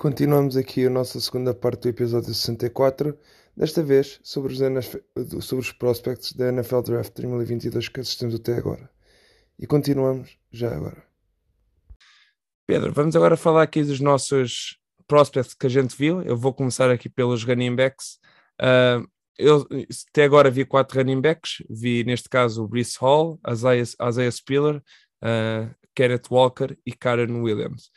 continuamos aqui a nossa segunda parte do episódio 64, desta vez sobre os, sobre os prospects da NFL Draft 2022 que assistimos até agora. E continuamos já agora. Pedro, vamos agora falar aqui dos nossos prospects que a gente viu. Eu vou começar aqui pelos running backs. Uh, eu até agora vi quatro running backs, vi neste caso o Brice Hall, Isaiah, Isaiah Spiller, uh, Kenneth Walker e Karen Williams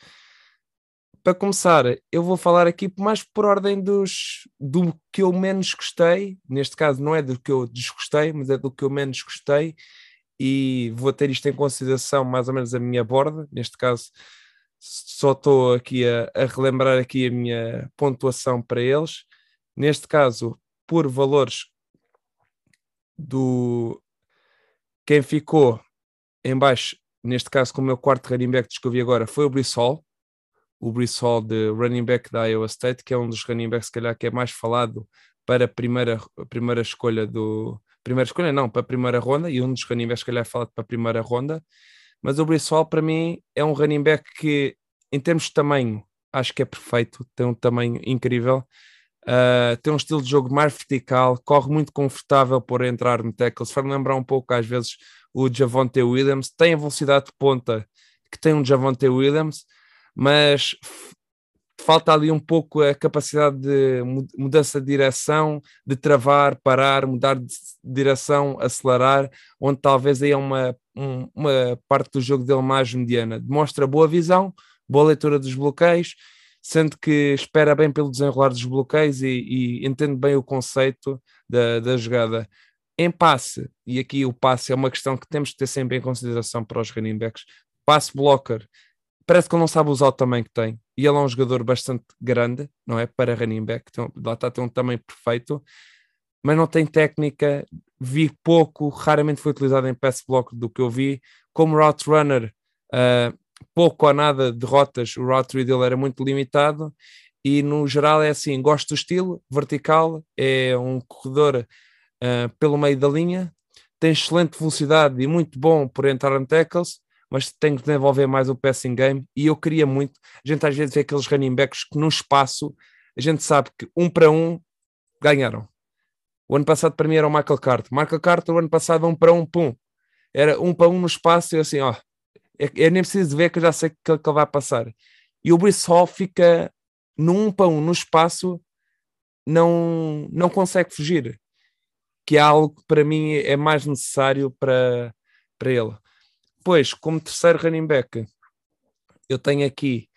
para começar, eu vou falar aqui mais por ordem dos, do que eu menos gostei. Neste caso, não é do que eu desgostei, mas é do que eu menos gostei. E vou ter isto em consideração, mais ou menos, a minha borda. Neste caso, só estou aqui a, a relembrar aqui a minha pontuação para eles. Neste caso, por valores do quem ficou em baixo, neste caso com o meu quarto running back que vi agora, foi o Brissol, o Brice Hall de running back da Iowa State, que é um dos running backs, se calhar, que é mais falado para a primeira, primeira escolha do. Primeira escolha, não, para a primeira ronda, e um dos running backs, se calhar, é falado para a primeira ronda. Mas o Brice Hall, para mim, é um running back que, em termos de tamanho, acho que é perfeito, tem um tamanho incrível. Uh, tem um estilo de jogo mais vertical, corre muito confortável por entrar no tackle. Se for lembrar um pouco, às vezes, o Javonte Williams, tem a velocidade de ponta que tem um Javonte Williams, mas falta ali um pouco a capacidade de mudança de direção, de travar, parar, mudar de direção, acelerar, onde talvez aí é uma, um, uma parte do jogo dele mais mediana. Demonstra boa visão, boa leitura dos bloqueios, sendo que espera bem pelo desenrolar dos bloqueios e, e entende bem o conceito da, da jogada. Em passe, e aqui o passe é uma questão que temos que ter sempre em consideração para os running backs, passe blocker parece que ele não sabe usar o tamanho que tem. E ele é um jogador bastante grande, não é? Para running back, tem, lá está, tem um tamanho perfeito, mas não tem técnica. Vi pouco, raramente foi utilizado em pass block do que eu vi. Como route runner, uh, pouco ou nada de rotas, o route read dele era muito limitado. E no geral é assim: gosto do estilo, vertical, é um corredor uh, pelo meio da linha, tem excelente velocidade e muito bom por entrar em tackles mas tem que desenvolver mais o passing game e eu queria muito. A gente às vezes vê aqueles running backs que no espaço a gente sabe que um para um ganharam. O ano passado para mim era o Michael Carter. Michael Carter, o ano passado, um para um, pum. Era um para um no espaço e assim, ó, é, nem preciso ver que eu já sei que, que ele vai passar. E o Brice Hall fica no um para um no espaço, não, não consegue fugir. Que é algo que para mim é mais necessário para, para ele. Depois, como terceiro running back, eu tenho aqui,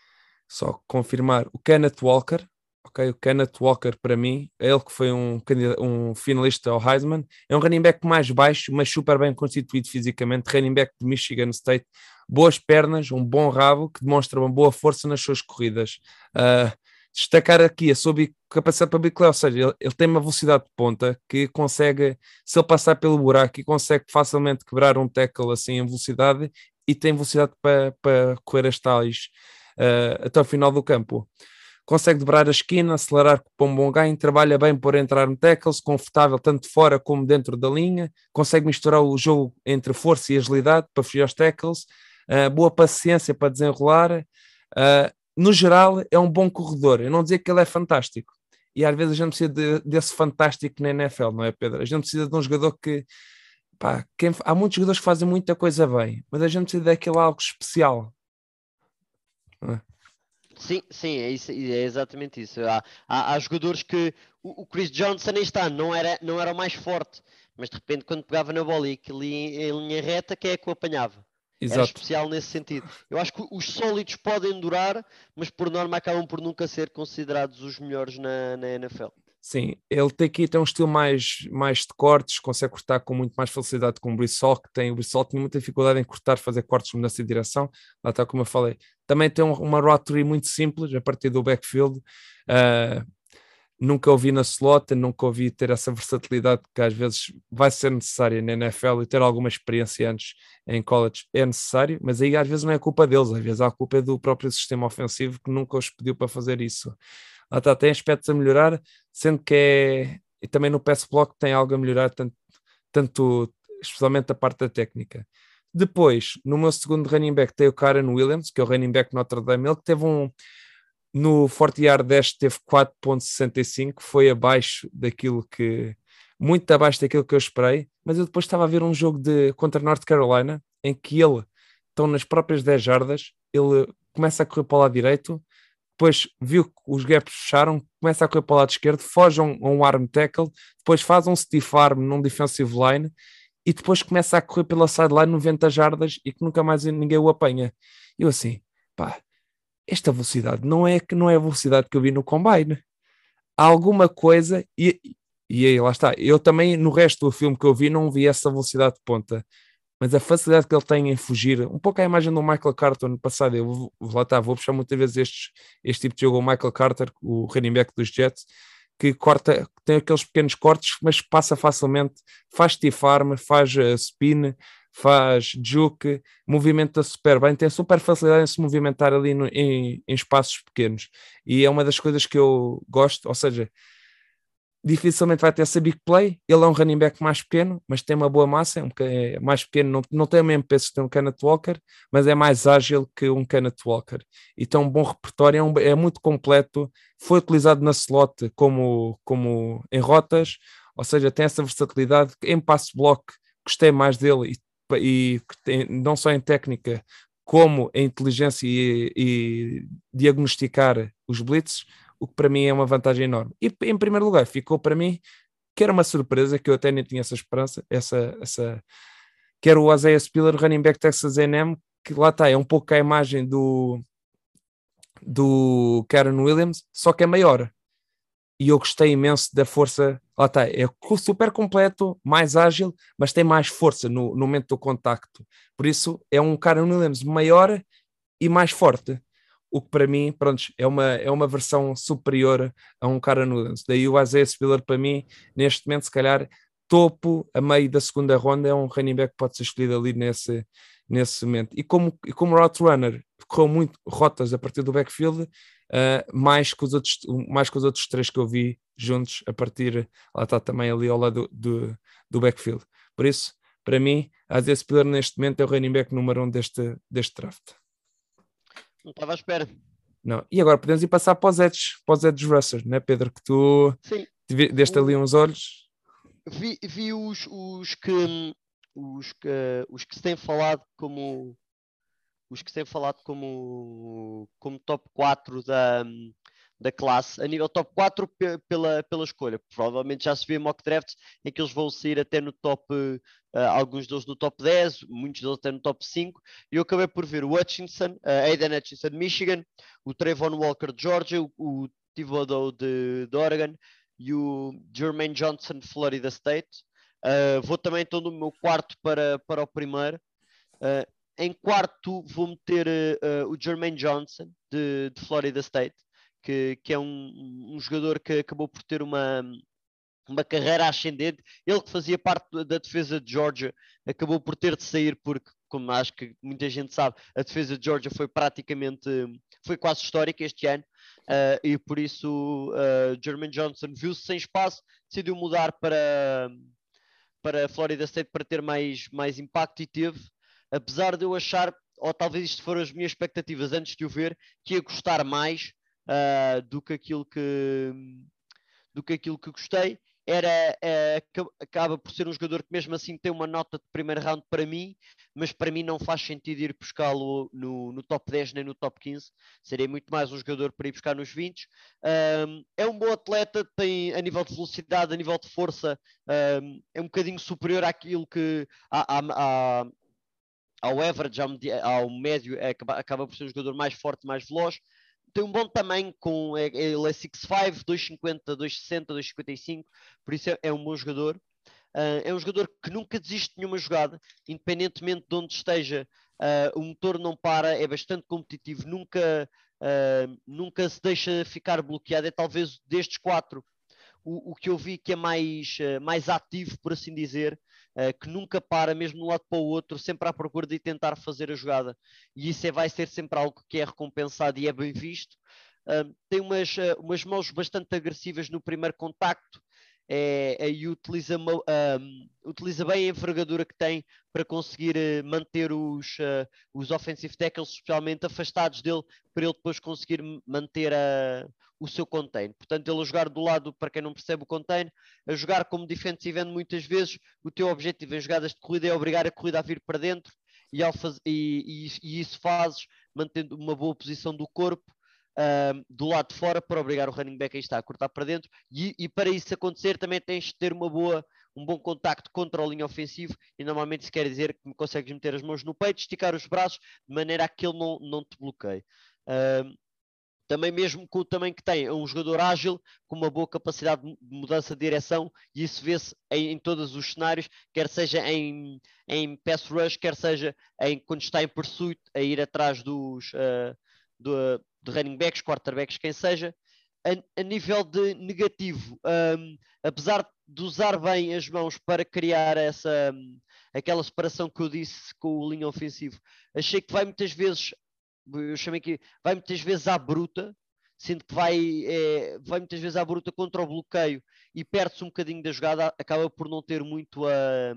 só confirmar, o Kenneth Walker. Ok, o Kenneth Walker, para mim, é ele que foi um, um finalista ao Heisman, é um running back mais baixo, mas super bem constituído fisicamente, running back de Michigan State, boas pernas, um bom rabo, que demonstra uma boa força nas suas corridas. Uh, destacar aqui a sua capacidade para bicicleta, ou seja, ele, ele, tem uma velocidade de ponta que consegue, se ele passar pelo buraco, consegue facilmente quebrar um tackle assim em velocidade e tem velocidade para, para correr as tais uh, até o final do campo. Consegue dobrar a esquina, acelerar com um bom ganho, trabalha bem por entrar no tackles, confortável tanto fora como dentro da linha, consegue misturar o jogo entre força e agilidade para fugir aos tackles, uh, boa paciência para desenrolar, uh, no geral, é um bom corredor. Eu não dizer que ele é fantástico. E às vezes a gente precisa de, desse fantástico na NFL, não é, Pedro? A gente precisa de um jogador que. Pá, quem, há muitos jogadores que fazem muita coisa bem, mas a gente precisa daquele algo especial. É? Sim, sim, é, isso, é exatamente isso. Há, há, há, jogadores que o, o Chris Johnson aí está, não era, não era o mais forte, mas de repente quando pegava na bola e aquilo em, em linha reta, quem é que o apanhava? Exato. Era especial nesse sentido. Eu acho que os sólidos podem durar, mas por norma acabam por nunca ser considerados os melhores na, na NFL. Sim, ele tem aqui tem um estilo mais, mais de cortes, consegue cortar com muito mais facilidade com o Brissol, que tem o Brissol tinha muita dificuldade em cortar, fazer cortes de mudança de direção, lá está como eu falei. Também tem uma rotary muito simples a partir do backfield. Uh, nunca ouvi na slot, nunca ouvi ter essa versatilidade que às vezes vai ser necessária na NFL e ter alguma experiência antes em college é necessário, mas aí às vezes não é culpa deles, às vezes a culpa é do próprio sistema ofensivo que nunca os pediu para fazer isso. Está, tem aspectos a melhorar, sendo que é, e também no pass block tem algo a melhorar, tanto, tanto especialmente a parte da técnica. Depois, no meu segundo running back, tem o Karen Williams, que é o running back Notre Dame, ele que teve um, no Yard Dash teve 4.65, foi abaixo daquilo que muito abaixo daquilo que eu esperei, mas eu depois estava a ver um jogo de contra North Carolina em que ele estão nas próprias 10 jardas, ele começa a correr para o lado direito, depois viu que os gaps fecharam, começa a correr para o lado esquerdo, foge a um, um arm tackle, depois faz um stiff arm num defensive line e depois começa a correr pela sideline 90 jardas e que nunca mais ninguém o apanha. Eu assim, pá, esta velocidade não é que não é a velocidade que eu vi no combine. Há alguma coisa e, e aí lá está. Eu também no resto do filme que eu vi não vi essa velocidade de ponta mas a facilidade que ele tem em fugir, um pouco a imagem do Michael Carter no passado, eu lá está, vou puxar muitas vezes estes, este tipo de jogo, o Michael Carter, o running back dos Jets, que corta, tem aqueles pequenos cortes, mas passa facilmente, faz stiff arm, faz uh, spin, faz juke, movimenta super bem, tem super facilidade em se movimentar ali no, em, em espaços pequenos, e é uma das coisas que eu gosto, ou seja, dificilmente vai ter essa big play. Ele é um running back mais pequeno, mas tem uma boa massa, é, um, é mais pequeno, não, não tem o mesmo peso que tem um Kenneth Walker, mas é mais ágil que um Kenneth Walker. E tem um bom repertório, é, um, é muito completo, foi utilizado na slot como, como em rotas, ou seja, tem essa versatilidade. Em passe block, gostei mais dele e, e tem, não só em técnica, como em inteligência e, e diagnosticar os blitzes, o que para mim é uma vantagem enorme. E em primeiro lugar, ficou para mim que era uma surpresa, que eu até nem tinha essa esperança, essa, essa que era o Isaiah Spiller, running back Texas A&M, que lá está, é um pouco a imagem do do Karen Williams, só que é maior. E eu gostei imenso da força, lá está, é super completo, mais ágil, mas tem mais força no, no momento do contacto. Por isso é um Karen Williams maior e mais forte o que para mim, pronto, é uma, é uma versão superior a um cara Nudens. Daí o Isaiah Spiller para mim, neste momento, se calhar, topo a meio da segunda ronda, é um running back que pode ser escolhido ali nesse, nesse momento. E como, e como route runner, correu muito rotas a partir do backfield, uh, mais, que os outros, mais que os outros três que eu vi juntos a partir, lá está também ali ao lado do, do, do backfield. Por isso, para mim, Isaiah Spiller neste momento é o running back número um deste, deste draft. Não estava à espera. Não. E agora podemos ir passar para os edges, para os edges rushers, né, Pedro? Que tu Sim. deste ali uns olhos. Vi, vi os, os, que, os, que, os que se têm falado como os que têm falado como, como top 4 da, da classe, a nível top 4 pela, pela escolha. Provavelmente já se vê mock drafts em que eles vão sair até no top, uh, alguns deles no top 10, muitos deles até no top 5. E eu acabei por ver o Hutchinson, uh, Aiden Hutchinson de Michigan, o Trayvon Walker de Georgia, o, o Thibodeau de, de Oregon e o Jermaine Johnson de Florida State. Uh, vou também então no meu quarto para, para o primeiro. Uh, em quarto vou meter uh, o Jermaine Johnson de, de Florida State que, que é um, um jogador que acabou por ter uma, uma carreira ascendente. Ele que fazia parte da defesa de Georgia acabou por ter de sair porque, como acho que muita gente sabe, a defesa de Georgia foi praticamente, foi quase histórica este ano. Uh, e por isso uh, Jermaine Johnson viu-se sem espaço, decidiu mudar para, para Florida State para ter mais, mais impacto e teve, apesar de eu achar, ou talvez isto foram as minhas expectativas antes de o ver, que ia gostar mais uh, do, que aquilo que, do que aquilo que gostei. Era, uh, acaba por ser um jogador que mesmo assim tem uma nota de primeiro round para mim, mas para mim não faz sentido ir buscá-lo no, no, top 10 nem no top 15. Seria muito mais um jogador para ir buscar nos 20. Um, é um bom atleta, tem a nível de velocidade, a nível de força, é um bocadinho superior àquilo que à, à, ao average, ao, médio, é, acaba, acaba, por ser um jogador mais forte, mais veloz tem um bom tamanho, com, é, ele é 6'5, 250, 260, 255, por isso é, é um bom jogador. Uh, é um jogador que nunca desiste de nenhuma jogada, independentemente de onde esteja, uh, o motor não para, é bastante competitivo, nunca, uh, nunca se deixa ficar bloqueado. É talvez destes quatro o, o que eu vi que é mais, mais ativo, por assim dizer, que nunca para, mesmo de um lado para o outro, sempre à procura de tentar fazer a jogada. E isso é, vai ser sempre algo que é recompensado e é bem visto. Tem umas, uh, umas mãos bastante agressivas no primeiro contacto, é, utiliza, utiliza bem a envergadura que tem para conseguir uh, manter os, uh, os offensive tackles, especialmente afastados dele, para ele depois conseguir manter a, o seu contain. Portanto, ele a jogar do lado, para quem não percebe o contain, a jogar como defensive end muitas vezes, o teu objetivo em jogadas de corrida é obrigar a corrida a vir para dentro e, faz, e, e, e isso fazes mantendo uma boa posição do corpo do lado de fora para obrigar o running back a estar a cortar para dentro e, e, para isso acontecer também tens de ter uma boa, um bom contacto contra o linha ofensivo e normalmente isso quer dizer que consegues meter as mãos no peito, esticar os braços de maneira a que ele não, não te bloqueie. Também mesmo com o tamanho que tem, é um jogador ágil, com uma boa capacidade de mudança de direção, e isso vê-se em, em, todos os cenários, quer seja em, em pass rush, quer seja em, quando está em pursuit, a ir atrás dos, uh, do, running backs, quarterbacks, quem seja. A, a nível de negativo, um, apesar de usar bem as mãos para criar essa um, aquela separação que eu disse com o linha ofensivo, achei que vai muitas vezes, eu chamei aqui, vai muitas vezes à bruta, sendo que vai, é, vai muitas vezes à bruta contra o bloqueio e perde-se um bocadinho da jogada, acaba por não ter muito a.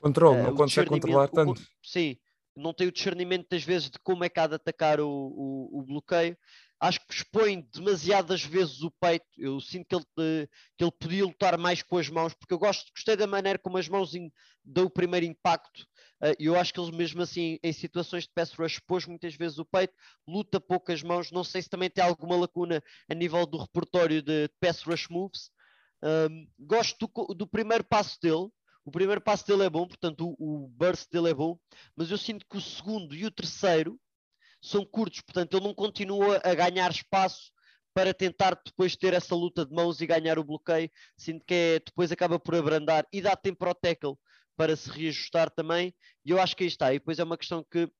Controle, não consegue controlar tanto. O, sim, não tem o discernimento das vezes de como é que há de atacar o, o, o bloqueio. Acho que expõe demasiadas vezes o peito. Eu sinto que ele, que ele podia lutar mais com as mãos, porque eu gosto, gostei da maneira como as mãos dão o primeiro impacto. Uh, eu acho que ele, mesmo assim, em situações de pass rush, expôs muitas vezes o peito, luta poucas mãos. Não sei se também tem alguma lacuna a nível do repertório de pass rush moves. Um, gosto do, do primeiro passo dele, o primeiro passo dele é bom, portanto, o, o burst dele é bom, mas eu sinto que o segundo e o terceiro são curtos, portanto, ele não continua a ganhar espaço para tentar depois ter essa luta de mãos e ganhar o bloqueio. Sinto que é, depois acaba por abrandar e dá tempo para o tackle para se reajustar também. E eu acho que aí está. E depois é uma questão que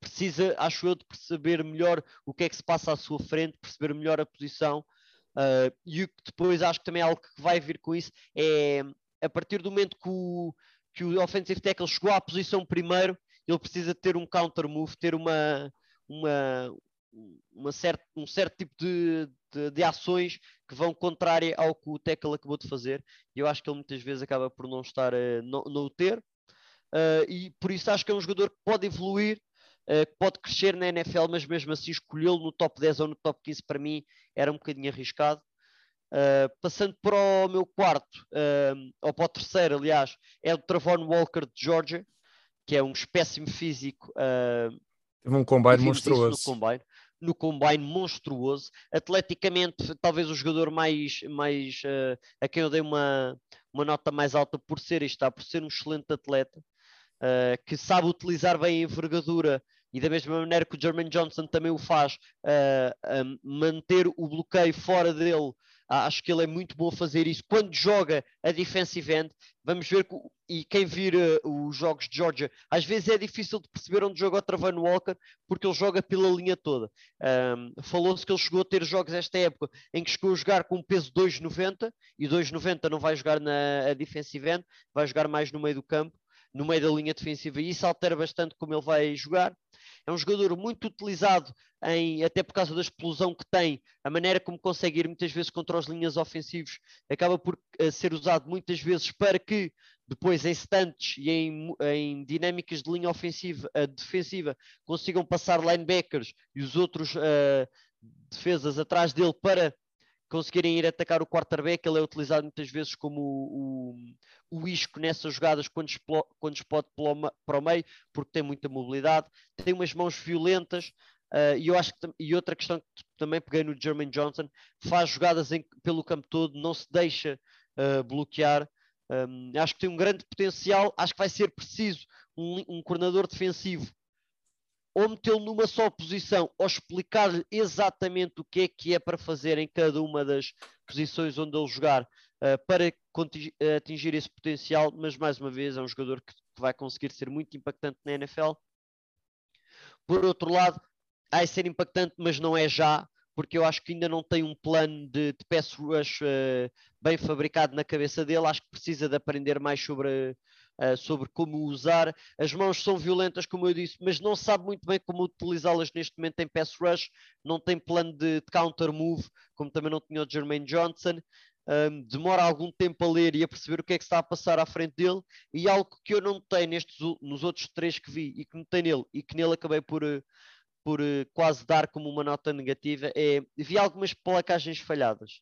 precisa, acho eu, de perceber melhor o que é que se passa à sua frente, perceber melhor a posição. Uh, e o que depois acho que também é algo que vai vir com isso é a partir do momento que o, que o offensive tackle chegou à posição primeiro, ele precisa ter um counter move, ter uma, uma, uma certa, um certo tipo de, de, de, ações que vão contrária ao que o tackle acabou de fazer. E eu acho que ele muitas vezes acaba por não estar, uh, não, não o ter. Uh, e por isso acho que é um jogador que pode evoluir, uh, que pode crescer na NFL, mas mesmo assim escolhê-lo no top 10 ou no top 15 para mim era um bocadinho arriscado. Uh, passando para o meu quarto, ou para o terceiro, aliás, é o Travon Walker de Georgia, que é um espécime físico. Uh, Teve um combine monstruoso. No combine, no combine monstruoso. Atleticamente, talvez o jogador mais, mais uh, a quem eu dei uma, uma nota mais alta por ser, está, por ser um excelente atleta, uh, que sabe utilizar bem a envergadura e da mesma maneira que o Jermaine Johnson também o faz, manter o bloqueio fora dele acho que ele é muito bom a fazer isso. Quando joga a defensive end, vamos ver e quem vir uh, os jogos de Georgia, às vezes é difícil de perceber onde joga o Travan Walker, porque ele joga pela linha toda. Um, Falou-se que ele chegou a ter jogos esta época em que chegou a jogar com um peso 2,90 e 2,90 não vai jogar na defensive end, vai jogar mais no meio do campo, no meio da linha defensiva, e isso altera bastante como ele vai jogar. É um jogador muito utilizado, em, até por causa da explosão que tem, a maneira como consegue ir muitas vezes contra as linhas ofensivos, acaba por uh, ser usado muitas vezes para que depois em stunts e em, em dinâmicas de linha ofensiva, uh, defensiva consigam passar linebackers e os outros uh, defesas atrás dele para conseguirem ir atacar o quarterback, ele é utilizado muitas vezes como o, o, o isco nessas jogadas quando, explo, quando explode para o meio, porque tem muita mobilidade, tem umas mãos violentas, uh, e eu acho que e outra questão que também peguei no Jermaine Johnson, faz jogadas em, pelo campo todo, não se deixa uh, bloquear. Um, acho que tem um grande potencial, acho que vai ser preciso um, um coordenador defensivo ou metê-lo numa só posição, ou explicar-lhe exatamente o que é que é para fazer em cada uma das posições onde ele jogar uh, para atingir esse potencial, mas mais uma vez é um jogador que, que, vai conseguir ser muito impactante na NFL. Por outro lado, vai ser impactante, mas não é já, porque eu acho que ainda não tem um plano de, de pass rush uh, bem fabricado na cabeça dele, acho que precisa de aprender mais sobre uh, sobre como usar. As mãos são violentas, como eu disse, mas não sabe muito bem como utilizá-las neste momento em pass rush, não tem plano de, de counter move, como também não tinha o Jermaine Johnson. um, demora algum tempo a ler e a perceber o que é que está a passar à frente dele, e algo que eu não notei nestes, nos outros três que vi e que notei nele, e que nele acabei por, eh, por uh, quase dar como uma nota negativa, é vi algumas placagens falhadas.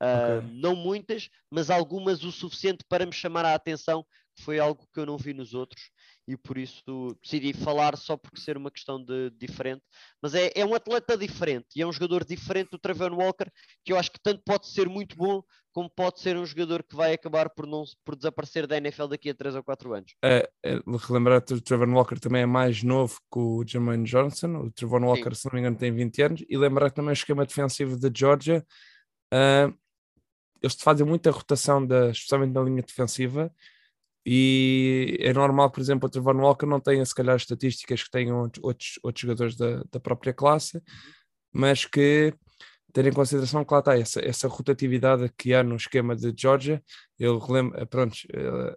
Uh, okay. Não muitas, mas algumas o suficiente para me chamar a atenção, foi algo que eu não vi nos outros e por isso decidi falar só porque ser uma questão de diferente. Mas é, é um atleta diferente e é um jogador diferente do Trevor Walker, que eu acho que tanto pode ser muito bom como pode ser um jogador que vai acabar por, não, por desaparecer da NFL daqui a 3 ou 4 anos. É, é, relembrar que o Trevor Walker também é mais novo que o Jermaine Johnson. O Trevor Walker, Sim. se não me engano, tem 20 anos. E lembrar também o esquema defensivo da de Georgia. Uh, eles fazem muita rotação, da, especialmente na linha defensiva, e é normal, por exemplo, o Trevor Walker não tenha, se calhar, estatísticas que tenham outros, outros jogadores da, da própria classe, mas que ter em consideração que lá está essa, essa rotatividade que há no esquema de Georgia. Eu lembro, pronto, eh,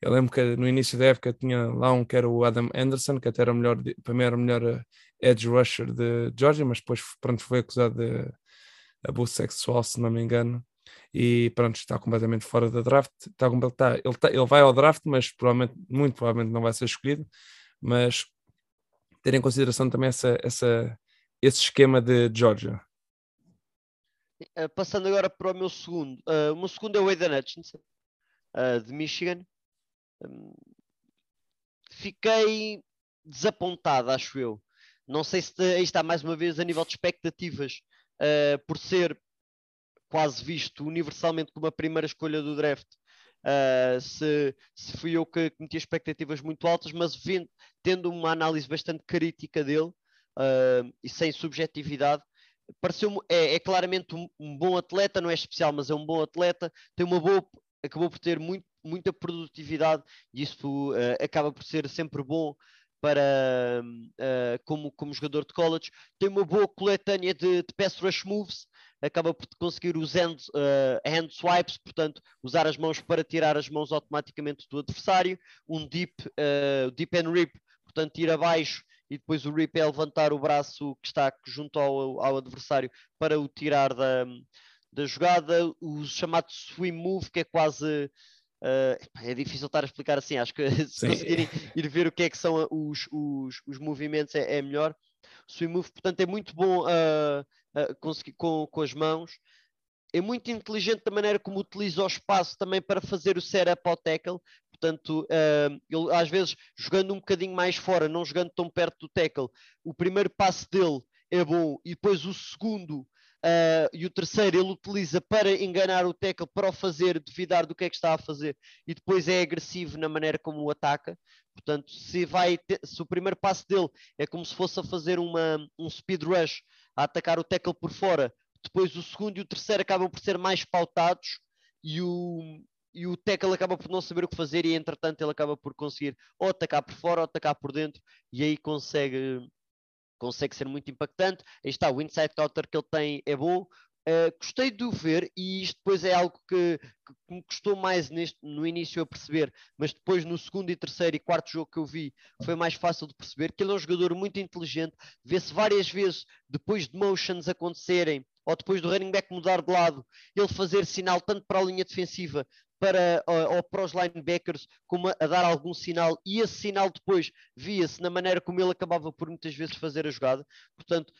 eu lembro que no início da época tinha lá um que era o Adam Anderson, que até era melhor, para mim era o melhor eh, edge rusher de Georgia, mas depois pronto, foi acusado de abuso sexual, se não me engano e pronto, está completamente fora da draft. Está, está, ele, está, ele vai ao draft, mas provavelmente, muito provavelmente não vai ser escolhido. Mas ter em consideração também essa, essa, esse esquema de Georgia. Uh, passando agora para o meu segundo. Uh, o meu segundo é o Aiden Hutchinson, uh, de Michigan. Um, fiquei desapontado, acho eu. Não sei se aí está mais uma vez a nível de expectativas, por ser quase visto universalmente como a primeira escolha do draft. Uh, se, se fui eu que, que meti expectativas muito altas, mas vendo, tendo uma análise bastante crítica dele uh, e sem subjetividade, pareceu é, é claramente um, um, bom atleta, não é especial, mas é um bom atleta, tem uma boa, acabou por ter muito, muita produtividade e isso uh, acaba por ser sempre bom para como, como jogador de college, tem uma boa coletânea de, de pass rush moves, acaba por conseguir os hand, uh, hand swipes, portanto, usar as mãos para tirar as mãos automaticamente do adversário, um deep, uh, deep and rip, portanto, ir abaixo e depois o rip é levantar o braço que está junto ao, ao adversário para o tirar da, da jogada, o chamado swim move, que é quase. Uh, é difícil estar a explicar assim, acho que se Sim. conseguirem ir ver o que é que são os, os, os movimentos é, é melhor. Swim move, portanto, é muito bom uh, conseguir, com, com as mãos. É muito inteligente da maneira como utiliza o espaço também para fazer o setup ao tackle. Portanto, uh, ele às vezes jogando um bocadinho mais fora, não jogando tão perto do tackle, o primeiro passo dele é bom e depois o segundo Uh, e o terceiro ele utiliza para enganar o tackle, para o fazer duvidar do que é que está a fazer, e depois é agressivo na maneira como o ataca. Portanto, se, vai se o primeiro passo dele é como se fosse a fazer uma, um speed rush, a atacar o tackle por fora, depois o segundo e o terceiro acabam por ser mais pautados e o, e o tackle acaba por não saber o que fazer e entretanto ele acaba por conseguir ou atacar por fora ou atacar por dentro e aí consegue consegue ser muito impactante. Aí está, o inside counter que ele tem é bom. Uh, gostei de o ver e isto depois é algo que, que, me custou mais neste, no início a perceber, mas depois no segundo e terceiro e quarto jogo que eu vi foi mais fácil de perceber que ele é um jogador muito inteligente, vê-se várias vezes depois de motions acontecerem ou depois do running back mudar de lado, ele fazer sinal tanto para a linha defensiva para, ou, para os linebackers como a, dar algum sinal e esse sinal depois via-se na maneira como ele acabava por muitas vezes fazer a jogada. Portanto,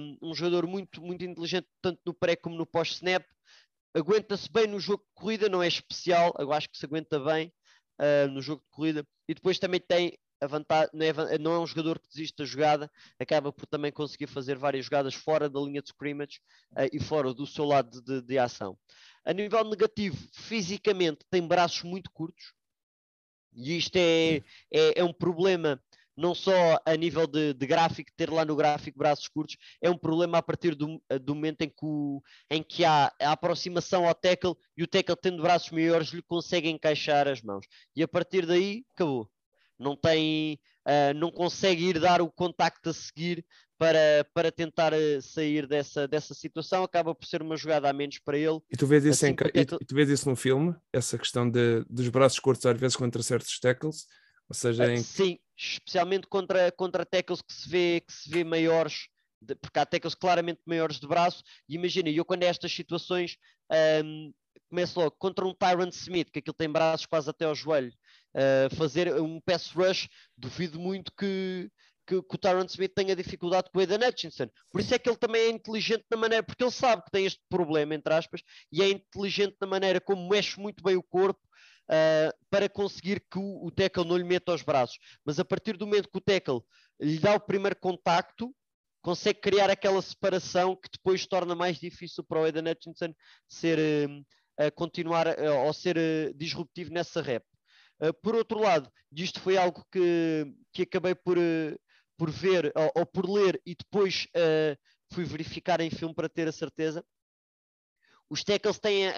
um, um jogador muito, muito inteligente, tanto no pré como no pós-snap. Aguenta-se bem no jogo de corrida, não é especial, eu acho que se aguenta bem uh, no jogo de corrida. E depois também tem vantagem, não é, não é um jogador que desiste da jogada, acaba por também conseguir fazer várias jogadas fora da linha de scrimmage uh, e fora do seu lado de, de ação. A nível negativo, fisicamente tem braços muito curtos, e isto é, é, é um problema não só a nível de, de, gráfico, ter lá no gráfico braços curtos, é um problema a partir do, do momento em que, o, em que há a aproximação ao tackle e o tackle tendo braços maiores lhe consegue encaixar as mãos. E a partir daí, acabou não tem, uh, não consegue ir dar o contacto a seguir para, para tentar uh, sair dessa, dessa situação, acaba por ser uma jogada a menos para ele. E tu vês isso, assim, em, e tu, tu vês isso no filme, essa questão de, dos braços curtos às vezes contra certos tackles, ou seja, uh, em... sim, especialmente contra, contra tackles que se vê, que se vê maiores, de, porque há tackles claramente maiores de braço, e imagina, eu quando é estas situações um, começo logo contra um Tyrant Smith, que aquilo tem braços quase até ao joelho, uh, fazer um pass rush, duvido muito que, que, que o Tyron Smith tenha dificuldade com o Aidan Hutchinson. Por isso é que ele também é inteligente na maneira, porque ele sabe que tem este problema, entre aspas, e é inteligente na maneira como mexe muito bem o corpo uh, para conseguir que o, o tackle não lhe meta aos braços. Mas a partir do momento que o tackle lhe dá o primeiro contacto, consegue criar aquela separação que depois torna mais difícil para o Aidan Hutchinson ser, uh, continuar uh, ou ser disruptivo nessa rep. Uh, por outro lado, isto foi algo que, que acabei por, uh, por ver ou, ou, por ler e depois uh, fui verificar em filme para ter a certeza. Os tackles têm,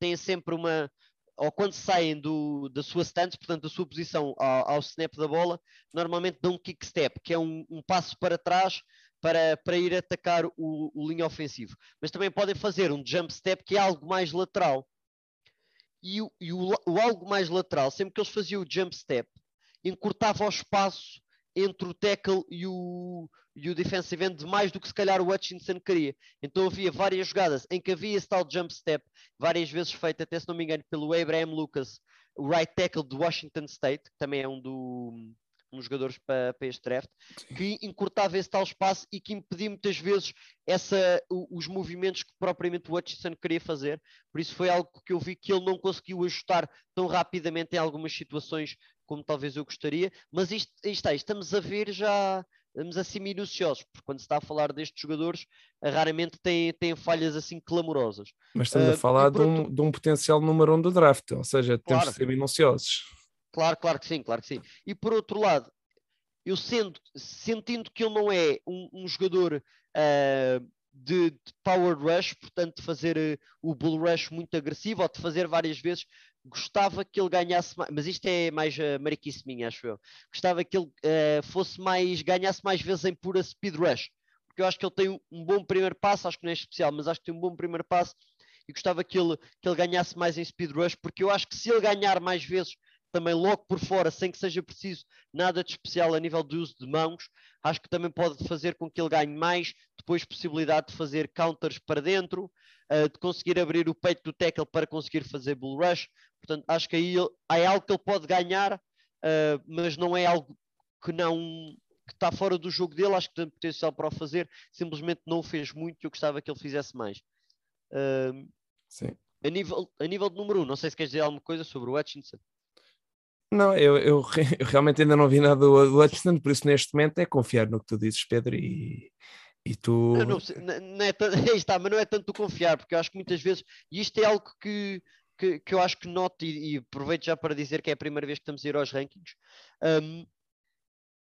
têm sempre uma, ou quando saem do, da sua stance, portanto da sua posição ao, ao, snap da bola, normalmente dão um kick step, que é um, um passo para trás para, para ir atacar o, o linha ofensivo. Mas também podem fazer um jump step, que é algo mais lateral. E, o, e o, o algo mais lateral, sempre que eles faziam o jump step, encurtava o espaço entre o tackle e o, e o defensive end mais do que se calhar o Hutchinson queria. Então havia várias jogadas em que havia esse tal jump step, várias vezes feito, até se não me engano, pelo Abraham Lucas, o right tackle do Washington State, que também é um, do, dos jogadores para, para este draft, Sim. que encurtava esse tal espaço e que impedia muitas vezes essa, os movimentos que propriamente o Hutchinson queria fazer. Por isso foi algo que eu vi que ele não conseguiu ajustar tão rapidamente em algumas situações como talvez eu gostaria, mas isto, isto está, estamos a ver já, estamos assim minuciosos, porque quando se está a falar destes jogadores, eh, raramente têm, têm falhas assim clamorosas. Mas estamos uh, a falar de um, de um, potencial número um do draft, ou seja, temos claro, de ser minuciosos. Claro, claro que sim, claro que sim. E por outro lado, eu sendo, sentindo que ele não é um, um jogador uh, de, de, power rush, portanto, de fazer uh, o bull rush muito agressivo ou de fazer várias vezes, gostava que ele ganhasse mais, mas isto é mais uh, mariquice minha, acho eu. Gostava que ele uh, fosse mais, ganhasse mais vezes em pura speed rush, porque eu acho que ele tem um, bom primeiro passo, acho que não é especial, mas acho que tem um bom primeiro passo e gostava que ele, que ele ganhasse mais em speed rush, porque eu acho que se ele ganhar mais vezes também logo por fora, sem que seja preciso nada de especial a nível de uso de mãos, acho que também pode fazer com que ele ganhe mais, depois possibilidade de fazer counters para dentro, uh, de conseguir abrir o peito do tackle para conseguir fazer bull rush, portanto acho que aí é algo que ele pode ganhar, uh, mas não é algo que não que está fora do jogo dele, acho que tem potencial para o fazer, simplesmente não o fez muito e eu gostava que ele fizesse mais. Uh, Sim. A nível, a nível de número 1, um, não sei se queres dizer alguma coisa sobre o Hutchinson. Não, eu, eu, eu, realmente ainda não vi nada do, do Hutchinson, por isso neste momento é confiar no que tu dizes, Pedro, e, e tu. Não, não, não é está, mas não é tanto confiar, porque eu acho que muitas vezes, e isto é algo que, que, que eu acho que noto, e, e, aproveito já para dizer que é a primeira vez que estamos a ir aos rankings. Um,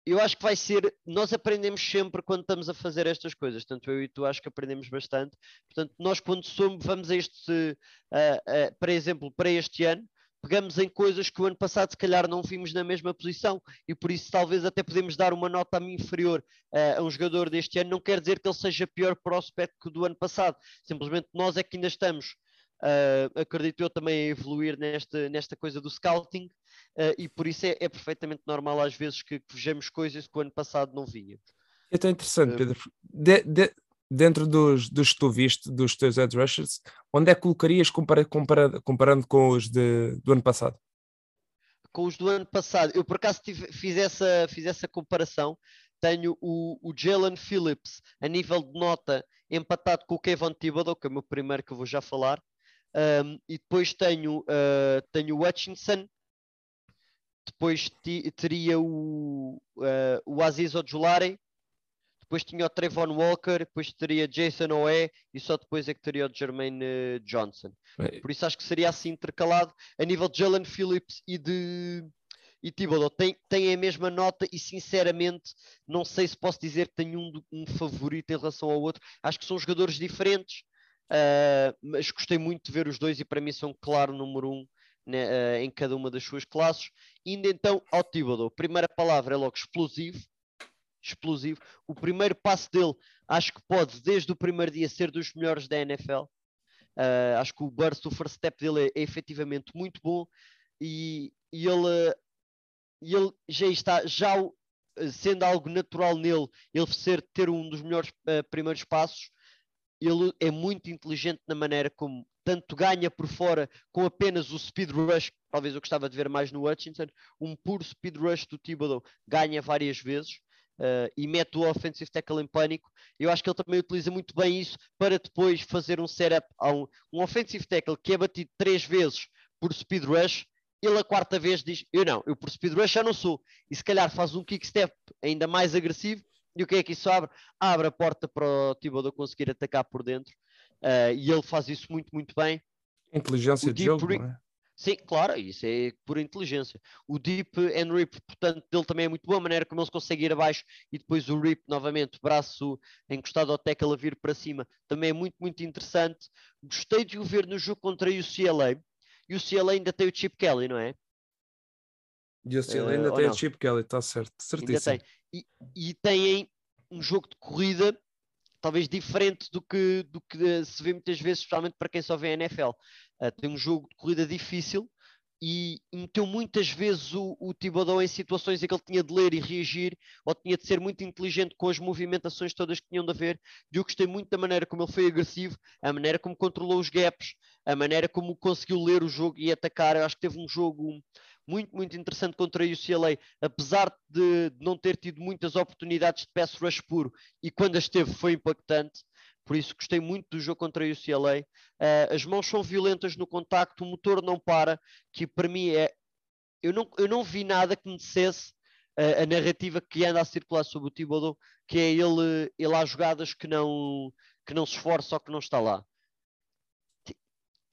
eu acho que vai ser. Nós aprendemos sempre quando estamos a fazer estas coisas, tanto eu e tu acho que aprendemos bastante. Portanto, nós quando somos, vamos a este, uh, uh, para exemplo, para este ano, pegamos em coisas que o ano passado se calhar não vimos na mesma posição e por isso talvez até podemos dar uma nota inferior uh, a um jogador deste ano, não quer dizer que ele seja pior prospect que o do ano passado, simplesmente nós é que ainda estamos, uh, acredito eu também a evoluir nesta, nesta coisa do scouting uh, e por isso é, é, perfeitamente normal às vezes que, que vejamos coisas que o ano passado não víamos. É tão interessante, Pedro. De, de, dentro dos, dos que tu viste, dos teus edge rushers, onde é que colocarias compara, compara, comparando com os de, do ano passado? Com os do ano passado, eu por acaso tive, fiz, essa, fiz essa comparação. Tenho o, o Jalen Phillips a nível de nota empatado com o Kevin Thibodeau, que é o meu primeiro que eu vou já falar. Um, e depois tenho, uh, tenho o Hutchinson, depois teria o, uh, o Aziz Ojulari, depois tinha o Trevon Walker, depois teria Jason Oe e só depois é que teria o Jermaine eh, Johnson. Por isso acho que seria assim intercalado. A nível de Jalen Phillips e de e Thibodeau tem, tem a mesma nota e sinceramente não sei se posso dizer que tenho um, um favorito em relação ao outro. Acho que são jogadores diferentes, uh, mas gostei muito de ver os dois e para mim são claro número um né, uh, em cada uma das suas classes. Indo então ao Thibodeau, primeira palavra é logo explosivo explosivo. O primeiro passo dele, acho que pode, desde o primeiro dia, ser dos melhores da NFL. Uh, acho que o burst, o first step dele é, é efetivamente muito bom e, e ele, ele já está, já sendo algo natural nele, ele ser ter um dos melhores uh, primeiros passos, ele é muito inteligente na maneira como tanto ganha por fora com apenas o speed rush, talvez eu gostava de ver mais no Hutchinson, um puro speed rush do Thibodeau ganha várias vezes. Uh, e mete o offensive tackle em pânico. Eu acho que ele também utiliza muito bem isso para depois fazer um setup a um, um offensive tackle que é batido três vezes por speed rush. Ele a quarta vez diz: Eu não, eu por speed rush já não sou. E se calhar faz um kick step ainda mais agressivo. E o que é que isso abre? Abre a porta para o Thibodeau conseguir atacar por dentro. Uh, e ele faz isso muito, muito bem. Inteligência de jogo, não é? Sim, claro, isso é por inteligência. O deep and rip, portanto, dele também é muito boa, a maneira como ele consegue ir abaixo e depois o rip novamente, braço encostado ao tackle a vir para cima, também é muito, muito interessante. Gostei de o ver no jogo contra o CLA e o CLA ainda tem o Chip Kelly, não é? E o CLA ainda uh, tem o Chip Kelly, está certo, certíssimo. Ainda tem. E, e têm um jogo de corrida talvez diferente do que, do que se vê muitas vezes, especialmente para quem só vê a NFL. Uh, tem um jogo de corrida difícil e meteu muitas vezes o, o Thibodeau em situações em que ele tinha de ler e reagir ou tinha de ser muito inteligente com as movimentações todas que tinham de haver. E eu gostei muito da maneira como ele foi agressivo, a maneira como controlou os gaps, a maneira como conseguiu ler o jogo e atacar. Eu acho que teve um jogo muito, muito interessante contra a UCLA, apesar de não ter tido muitas oportunidades de pass rush puro, e quando as teve foi impactante, por isso gostei muito do jogo contra a UCLA. Uh, eh, as mãos são violentas no contacto, o motor não para, que para mim é. Eu não, eu não vi nada que me dissesse uh, a narrativa que anda a circular sobre o Thibodeau, que é ele, ele há jogadas que não, que não se esforça ou que não está lá.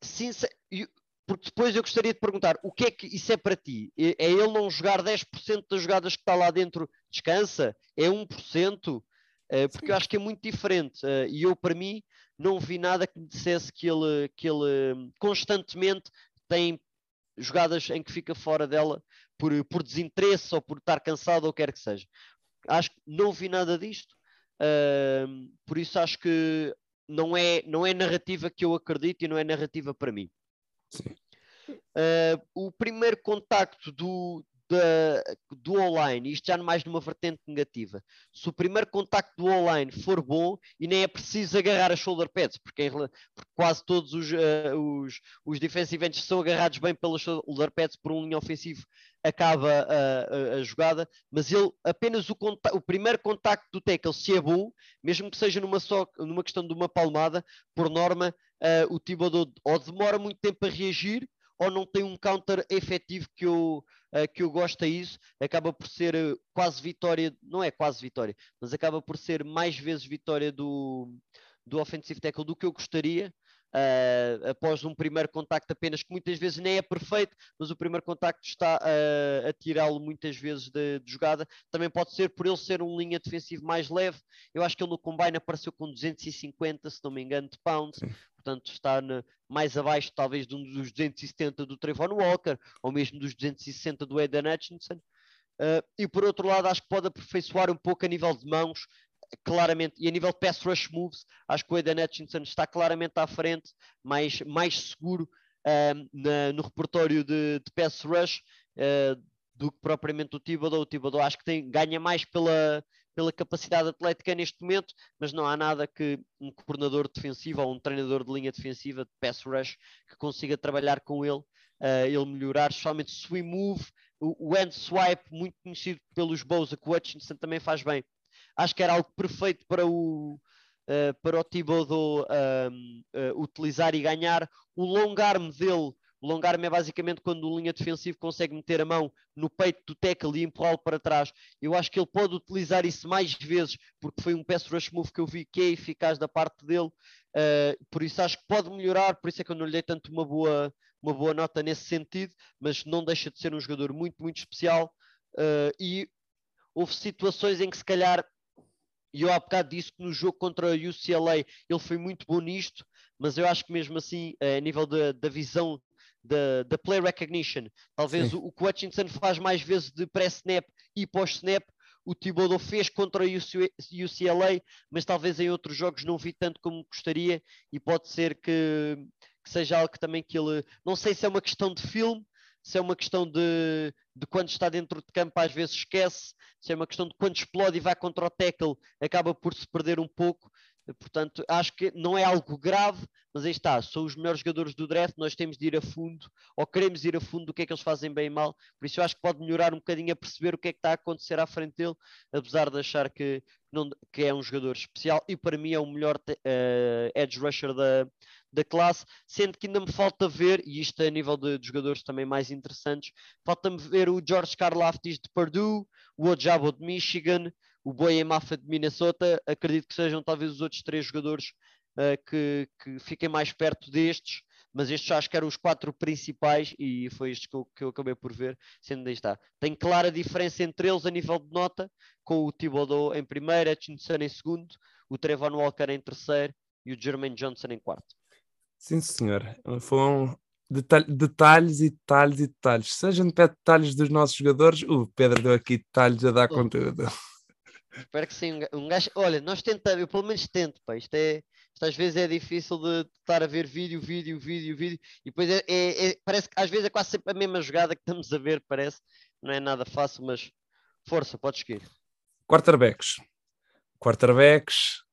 Sincer, porque depois eu gostaria de perguntar o que é que isso é para ti? É, é ele não jogar 10% das jogadas que está lá dentro, descansa? É 1%? Eh, porque eu acho que é muito diferente. Uh, e eu, para mim, não vi nada que me dissesse que ele, que ele hum, constantemente tem jogadas em que fica fora dela por, por desinteresse ou por estar cansado ou quer que seja. Acho que não vi nada disto. Uh, por isso acho que não é, não é narrativa que eu acredito e não é narrativa para mim. Uh, o primeiro contacto do, da, do online, isto já mais numa vertente negativa. Se o primeiro contacto do online for bom e nem é preciso agarrar as shoulder pads, porque, porque quase todos os, uh, os, os defensive ends são agarrados bem pelas shoulder pads por um linha ofensivo, acaba a, a, a jogada, mas ele apenas o, o, primeiro contacto do tackle, se é bom, mesmo que seja numa, só, numa questão de uma palmada, por norma, uh, o Thibodeau ou demora muito tempo a reagir ou não tem um counter efetivo que eu, uh, que eu gosto a isso, acaba por ser uh, quase vitória, não é quase vitória, mas acaba por ser mais vezes vitória do, do offensive tackle do que eu gostaria, uh, após um primeiro contacto apenas, que muitas vezes nem é perfeito, mas o primeiro contacto está uh, a tirá-lo muitas vezes de, de, jogada. Também pode ser por ele ser um linha defensivo mais leve. Eu acho que ele no combine apareceu com 250, se não me engano, de pounds. Sim. Portanto, está na, mais abaixo, talvez, de um dos 270 do Trayvon Walker, ou mesmo dos 260 do Eden Hutchinson. Uh, e por outro lado, acho que pode aperfeiçoar um pouco a nível de mãos, claramente, e a nível de pass rush moves, acho que o Eden Hutchinson está claramente à frente, mais, mais seguro uh, na, no repertório de, de pass rush uh, do que propriamente o Thibodeau. O Thibodeau acho que tem, ganha mais pela, pela capacidade atlética neste momento, mas não há nada que um coordenador defensivo ou um treinador de linha defensiva de pass rush que consiga trabalhar com ele, uh, ele melhorar, especialmente swing move, o, end swipe, muito conhecido pelos Bosa, que o Hutchinson também faz bem acho que era algo perfeito para o, uh, para o Thibodeau uh, utilizar e ganhar. O long arm dele, o é basicamente quando o linha defensivo consegue meter a mão no peito do tackle e empurrá-lo para trás. Eu acho que ele pode utilizar isso mais vezes, porque foi um pass rush move que eu vi que é eficaz da parte dele. Uh, por isso acho que pode melhorar, por isso é que eu não lhe dei tanto uma boa, uma boa nota nesse sentido, mas não deixa de ser um jogador muito, muito especial. Uh, e houve situações em que se calhar e eu há bocado disse que no jogo contra o UCLA ele foi muito bom nisto, mas eu acho que mesmo assim, a nível da, da visão da, da play recognition, talvez o, o que o Hutchinson faz mais vezes de pré-snap e pós-snap, o Thibodeau fez contra o UCLA, mas talvez em outros jogos não vi tanto como gostaria e pode ser que, que seja algo que também que ele, não sei se é uma questão de filme, se é uma questão de, de quando está dentro de campo às vezes esquece, se é uma questão de quando explode e vai contra o tackle acaba por se perder um pouco. Portanto, acho que não é algo grave, mas aí está, são os melhores jogadores do draft, nós temos de ir a fundo, ou queremos ir a fundo do que é que eles fazem bem e mal, por isso eu acho que pode melhorar um bocadinho a perceber o que é que está a acontecer à frente dele, apesar de achar que, não, que é um jogador especial e para mim é o melhor uh, edge rusher da, da classe, sendo que ainda me falta ver, e isto é a nível de, de jogadores também mais interessantes, falta-me ver o George Karlaftis de Purdue, o Ojabo de Michigan, o Boye Maffa de Minnesota, acredito que sejam talvez os outros três jogadores uh, que, que fiquem mais perto destes, mas estes acho que eram os quatro principais e foi estes que eu, que eu acabei por ver, sendo aí está. Tem clara diferença entre eles a nível de nota, com o Thibodeau em primeiro, Hutchinson em segundo, o Trevon Walker em terceiro e o Jermaine Johnson em quarto. Sim, senhor. Foram detalhes e detalhes e detalhes. Seja no pé detalhes dos nossos jogadores, o Pedro deu aqui detalhes a dar oh. conteúdo. Espero que sim. Um gajo, olha, nós tentamos, eu pelo menos tento, pá. Isto, é, isto às vezes é difícil de estar a ver vídeo, vídeo, vídeo, vídeo, e depois é, é, é, parece que às vezes é quase sempre a mesma jogada que estamos a ver, parece. Não é nada fácil, mas força, podes seguir. Quarterbacks. Quarterbacks.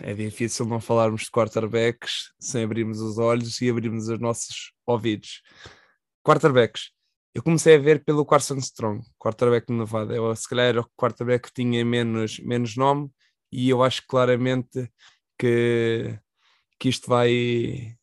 É difícil não falarmos de quarterbacks sem abrirmos os olhos e abrirmos os nossos ouvidos. Quarterbacks eu comecei a ver pelo Carson Strong, quarterback no Nevada. Eu, se calhar era o quarterback que tinha menos, menos nome e eu acho claramente que, que isto vai.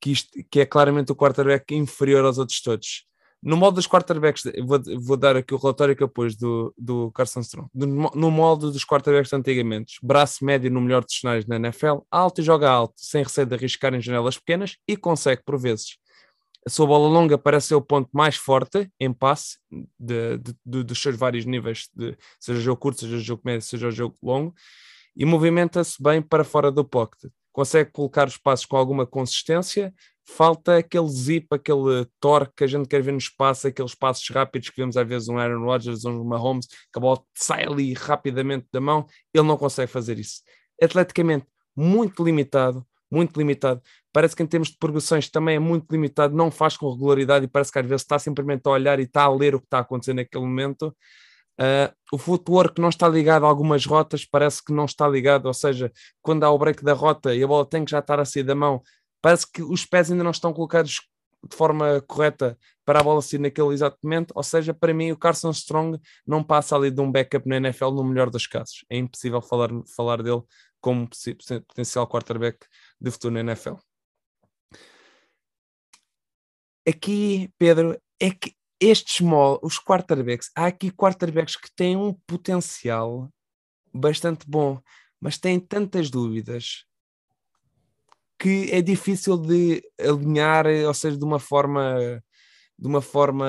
Que, isto, que é claramente o quarterback inferior aos outros todos. No modo dos quarterbacks, vou, vou dar aqui o relatório que eu pus do, do Carson Strong. No, modo dos quarterbacks antigamente, braço médio no melhor dos cenários na NFL, alto e joga alto, sem receio de arriscar em janelas pequenas e consegue, por vezes, a sua bola longa parece ser o ponto mais forte em passe de, de, de, dos seus vários níveis, de, seja jogo curto, seja jogo médio, seja jogo longo, e movimenta-se bem para fora do pocket. Consegue colocar os passos com alguma consistência, falta aquele zip, aquele torque que a gente quer ver no espaço, aqueles passos rápidos que vemos às vezes um Aaron Rodgers, um Mahomes, que a bola sai ali rapidamente da mão, ele não consegue fazer isso. Atleticamente, muito limitado, muito limitado. Parece que em termos de progressões também é muito limitado, não faz com regularidade e parece que às vezes está simplesmente a olhar e está a ler o que está acontecendo naquele momento. Uh, o footwork não está ligado a algumas rotas, parece que não está ligado, ou seja, quando há o break da rota e a bola tem que já estar a sair da mão, parece que os pés ainda não estão colocados de forma correta para a bola sair naquele exato momento, ou seja, para mim o Carson Strong não passa ali de um backup na NFL no melhor dos casos. É impossível falar, falar dele como potencial quarterback de futuro na NFL. Aqui, Pedro, é que estes os quarterbacks, há aqui quarterbacks que têm um potencial bastante bom, mas têm tantas dúvidas que é difícil de alinhar, ou seja, de uma forma de uma forma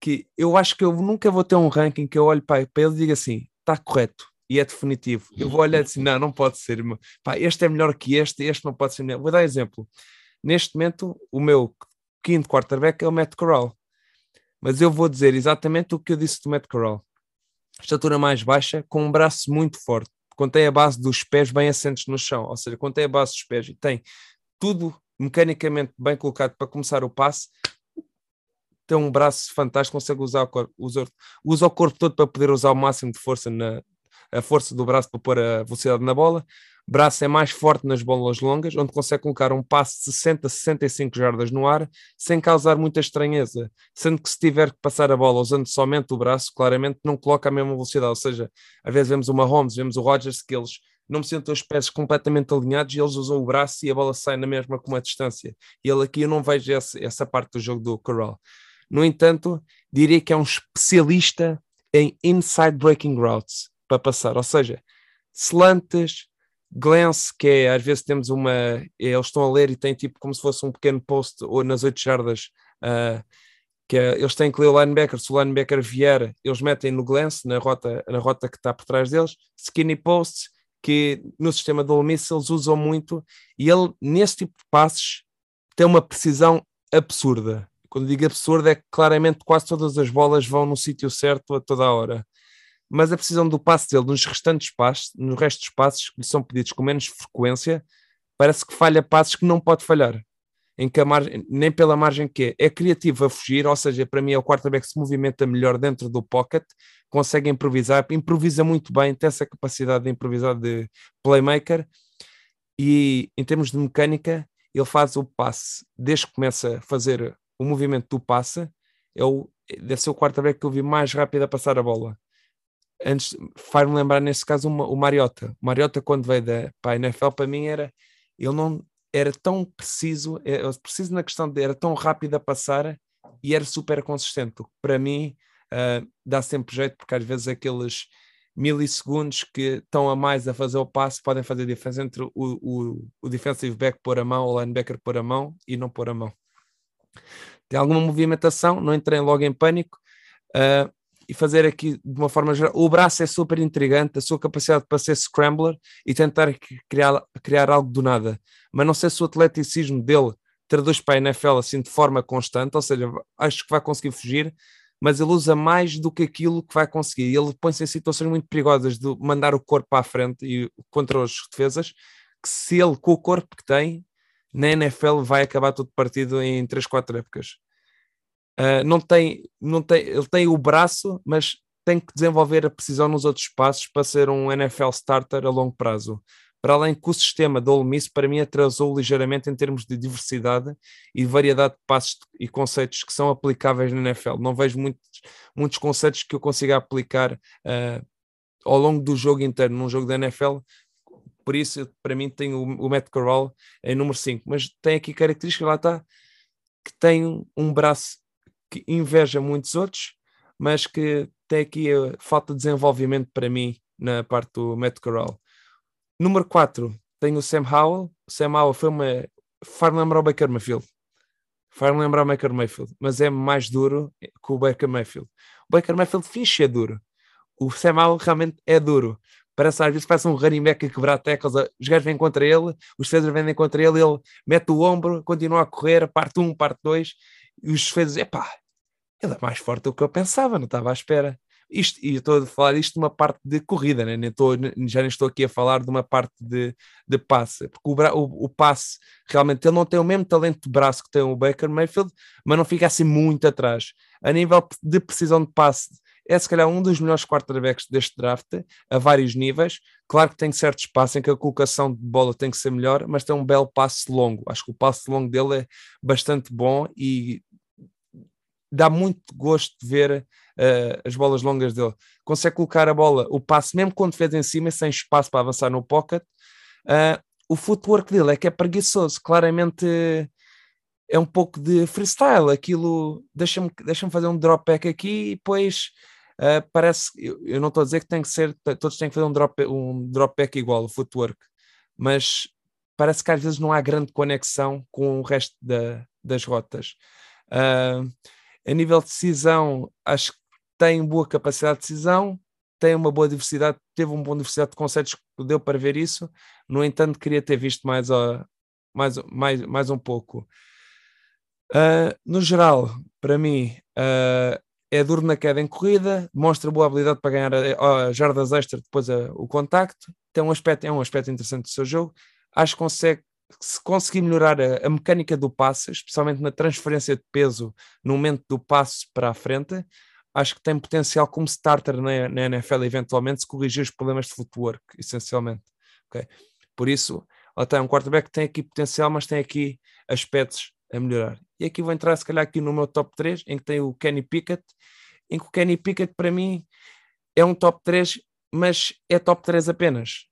que eu acho que eu nunca vou ter um ranking que eu olho para, ele e diga assim, está correto, e é definitivo. Eu vou olhar assim, não, não pode ser, pá, este é melhor que este, este não pode ser melhor. Vou dar exemplo. Neste momento, o meu quinto quarterback é o Matt Corral. Mas eu vou dizer exatamente o que eu disse do Matt Corral. Estatura mais baixa, com um braço muito forte. Contém a base dos pés bem assentes no chão, ou seja, contém a base dos pés e tem tudo mecanicamente bem colocado para começar o passe, tem um braço fantástico, consegue usar o corpo, usa o corpo todo para poder usar o máximo de força na, a força do braço para pôr a velocidade na bola. Braço é mais forte nas bolas longas, onde consegue colocar um passe de 60, 65 jardas no ar, sem causar muita estranheza. Sendo que se tiver que passar a bola usando somente o braço, claramente não coloca a mesma velocidade. Ou seja, às vezes vemos o Mahomes, vemos o Rodgers, que eles não me sentem os pés completamente alinhados e eles usam o braço e a bola sai na mesma com uma distância. E ele aqui eu não vejo essa, essa parte do jogo do Corral. No entanto, diria que é um especialista em inside breaking routes para passar. Ou seja, slants, glance, que é às vezes temos uma. Eles estão a ler e tem tipo como se fosse um pequeno post ou nas 8 jardas. Uh, que é, eles têm que ler o linebacker, se o linebacker vier, eles metem no glance, na rota, na rota que está por trás deles, skinny posts, que no sistema do Ole Miss eles usam muito, e ele, nesse tipo de passes, tem uma precisão absurda. Quando digo absurda, é que claramente quase todas as bolas vão no sítio certo a toda a hora mas a precisão do passe dele nos restantes passos, nos restos passos que lhe são pedidos com menos frequência, parece que falha passos que não pode falhar. em que margem, nem pela margem que é, é criativo a fugir, ou seja, para mim é o quarterback que se movimenta melhor dentro do pocket, consegue improvisar, improvisa muito bem, tem essa capacidade de improvisar de playmaker e em termos de mecânica, ele faz o passe, desde que começa a fazer o movimento do passe, é o, deve ser o quarterback que eu vi mais rápido a passar a bola. Antes, faz-me lembrar nesse caso uma, o Mariota. O Mariota, quando veio da, para a NFL, para mim era, ele não era tão preciso, era é, preciso na questão de era tão rápido a passar e era super consistente. Para mim, uh, dá sempre jeito, porque às vezes aqueles milissegundos que estão a mais a fazer o passe podem fazer diferença entre o, o, o defensive back pôr a mão o linebacker pôr a mão e não pôr a mão. Tem alguma movimentação, não entrem logo em pânico uh, e fazer aqui de uma forma geral. O braço é super intrigante, a sua capacidade para ser scrambler e tentar criar, criar algo do nada, mas não sei se o atleticismo dele traduz para a NFL assim de forma constante, ou seja, acho que vai conseguir fugir, mas ele usa mais do que aquilo que vai conseguir. Ele põe-se em situações muito perigosas de mandar o corpo para a frente e contra os defesas, que se ele, com o corpo que tem, na NFL vai acabar todo partido em 3, 4 épocas. Uh, não tem, não tem, ele tem o braço, mas tem que desenvolver a precisão nos outros passos para ser um NFL starter a longo prazo para além que o sistema da Ole Miss para mim atrasou ligeiramente em termos de diversidade e variedade de passos e conceitos que são aplicáveis na NFL. Não vejo muitos, muitos conceitos que eu consiga aplicar uh, ao longo do jogo inteiro, num jogo da NFL. Por isso, para mim, tem o, o Matt Corral em número 5, mas tem aqui características, lá está, que tem um braço que inveja muitos outros, mas que tem aqui a falta de desenvolvimento para mim na parte do Matt Corral. Número 4, tem o Sam Howell. O Sam Howell foi uma. Faz-me lembrar o Baker Mayfield. Faz-me lembrar o Baker Mayfield, mas é mais duro que o Baker Mayfield. O Baker Mayfield fixe é duro. O Sam Howell realmente é duro. Parece, às vezes parece um running back a quebrar teclas. Os gajos vêm contra ele, os defesas vêm contra ele, ele mete o ombro, continua a correr, parte 1, um, parte 2, e os defesas, epá, ele é mais forte do que eu pensava, não estava à espera. Isto, e estou a falar isto de uma parte de corrida, né? nem estou, já nem estou aqui a falar de uma parte de, de passe, porque o, o, o, passe realmente ele não tem o mesmo talento de braço que tem o Baker Mayfield, mas não fica assim muito atrás. A nível de precisão de passe, é se calhar um dos melhores quarterbacks deste draft, a vários níveis. Claro que tem certo espaço em que a colocação de bola tem que ser melhor, mas tem um belo passe longo. Acho que o passe longo dele é bastante bom e dá muito gosto de ver uh, as bolas longas dele. Consegue colocar a bola, o passe, mesmo quando fez em cima, sem espaço para avançar no pocket. Uh, o footwork dele é que é preguiçoso, claramente é um pouco de freestyle. Aquilo deixa-me deixa fazer um drop back aqui e depois uh, parece. Eu, eu, não estou a dizer que tem que ser, todos têm que fazer um drop, um drop back igual, o footwork, mas parece que às vezes não há grande conexão com o resto da, das rotas. Uh, a nível de decisão, acho que tem boa capacidade de decisão, tem uma boa diversidade, teve uma boa diversidade de conceitos que deu para ver isso. No entanto, queria ter visto mais, mais, mais, mais um pouco. Uh, no geral, para mim, uh, é duro na queda em corrida, demonstra boa habilidade para ganhar a, a jardas extra depois a, o contacto. Tem um aspecto, é um aspecto interessante do seu jogo. Acho que consegue se conseguir melhorar a, a, mecânica do passe, especialmente na transferência de peso no momento do passe para a frente, acho que tem potencial como starter na, na NFL, eventualmente, se corrigir os problemas de footwork, essencialmente. Okay? Por isso, até um quarterback que tem aqui potencial, mas tem aqui aspectos a melhorar. E aqui vou entrar, se calhar, aqui no meu top 3, em que tem o Kenny Pickett, em que o Kenny Pickett, para mim, é um top 3, mas é top 3 apenas.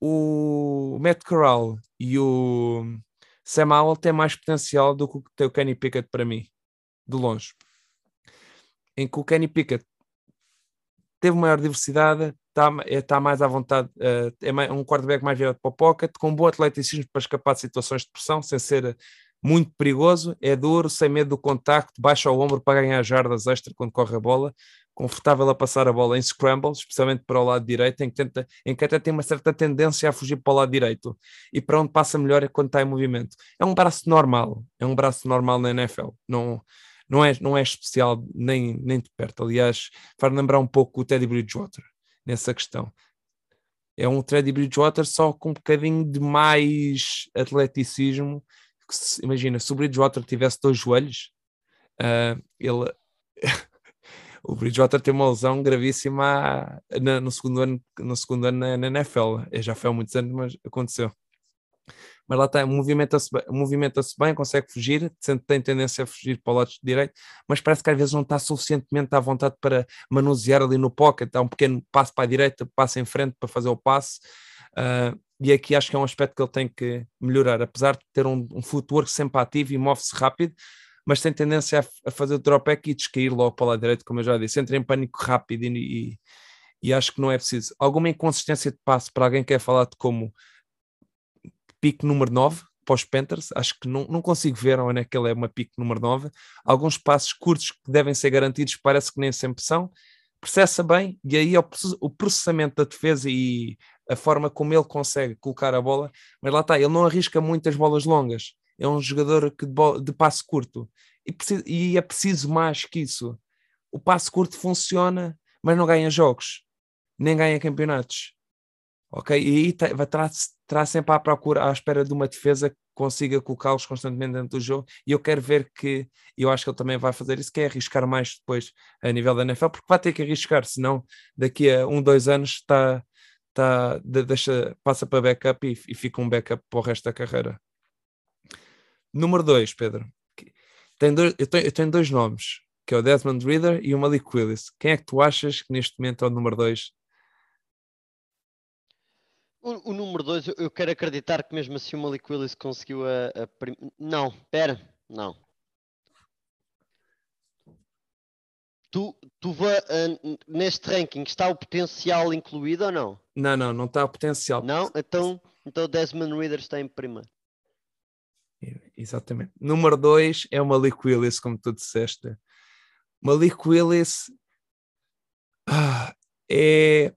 O Matt Corral e o Sam Howell têm mais potencial do que tem o Kenny Pickett para mim, de longe. Em que o Kenny Pickett teve maior diversidade, está, está mais à vontade, uh, é um quarterback mais virado para o pocket, com bom atleticismo para escapar de situações de pressão, sem ser muito perigoso, é duro, sem medo do contacto, baixa o ombro para ganhar jardas extra quando corre a bola, confortável a passar a bola em scrambles, especialmente para o lado direito, em que, tenta, em que até tem uma certa tendência a fugir para o lado direito, e para onde passa melhor é quando está em movimento. É um braço normal, é um braço normal na NFL, não não é, não é especial nem, nem de perto. Aliás, faz lembrar um pouco o Teddy Bridgewater nessa questão. É um Teddy Bridgewater só com um bocadinho de mais atleticismo, se, imagina, se o Bridgewater tivesse dois joelhos, uh, ele. o Bridgewater tem uma lesão gravíssima na, no segundo ano, no segundo ano na, na NFL. Já foi há muitos anos, mas aconteceu. Mas lá está, movimenta-se movimenta bem, consegue fugir, tem tendência a fugir para o lado direito, mas parece que às vezes não está suficientemente à vontade para manusear ali no pocket, há um pequeno passo para a direita, passo em frente para fazer o passe, uh, e aqui acho que é um aspecto que ele tem que melhorar, apesar de ter um, um footwork sempre ativo e move-se rápido, mas tem tendência a, a fazer o drop back e descair logo para o lado direito, como eu já disse, entra em pânico rápido e, e, e acho que não é preciso. Alguma inconsistência de passo para alguém que falar de como pique número 9 para os Panthers, acho que não, não consigo ver onde é que ele é uma pique número 9. Alguns passos curtos que devem ser garantidos, parece que nem sempre são. Processa bem, e aí é o processamento da defesa e a forma como ele consegue colocar a bola, mas lá está, ele não arrisca muitas bolas longas. É um jogador que de, de passo curto e, e é preciso mais que isso. O passo curto funciona, mas não ganha jogos, nem ganha campeonatos. Ok? E aí terá sempre à procura, à espera de uma defesa que consiga colocá-los constantemente dentro do jogo. E eu quero ver que, eu acho que ele também vai fazer isso, que é arriscar mais depois a nível da NFL, porque vai ter que arriscar, senão daqui a um, dois anos está, está, deixa, passa para backup e, e fica um backup para o resto da carreira. Número dois, Pedro. Tem dois, eu, tenho, eu tenho dois nomes, que é o Desmond Reader e o Malik Willis. Quem é que tu achas que neste momento é o número dois o, o número 2, eu, eu, quero acreditar que mesmo assim o Malik Willis conseguiu a. a prim... Não, pera, não. Tu, tu vê, uh, neste ranking está o potencial incluído ou não? Não, não, não está o potencial. Não? Então, então Desmond Reader está em primeiro. Exatamente. Número 2 é o Malik Willis, como tu disseste. Malik Willis ah, é.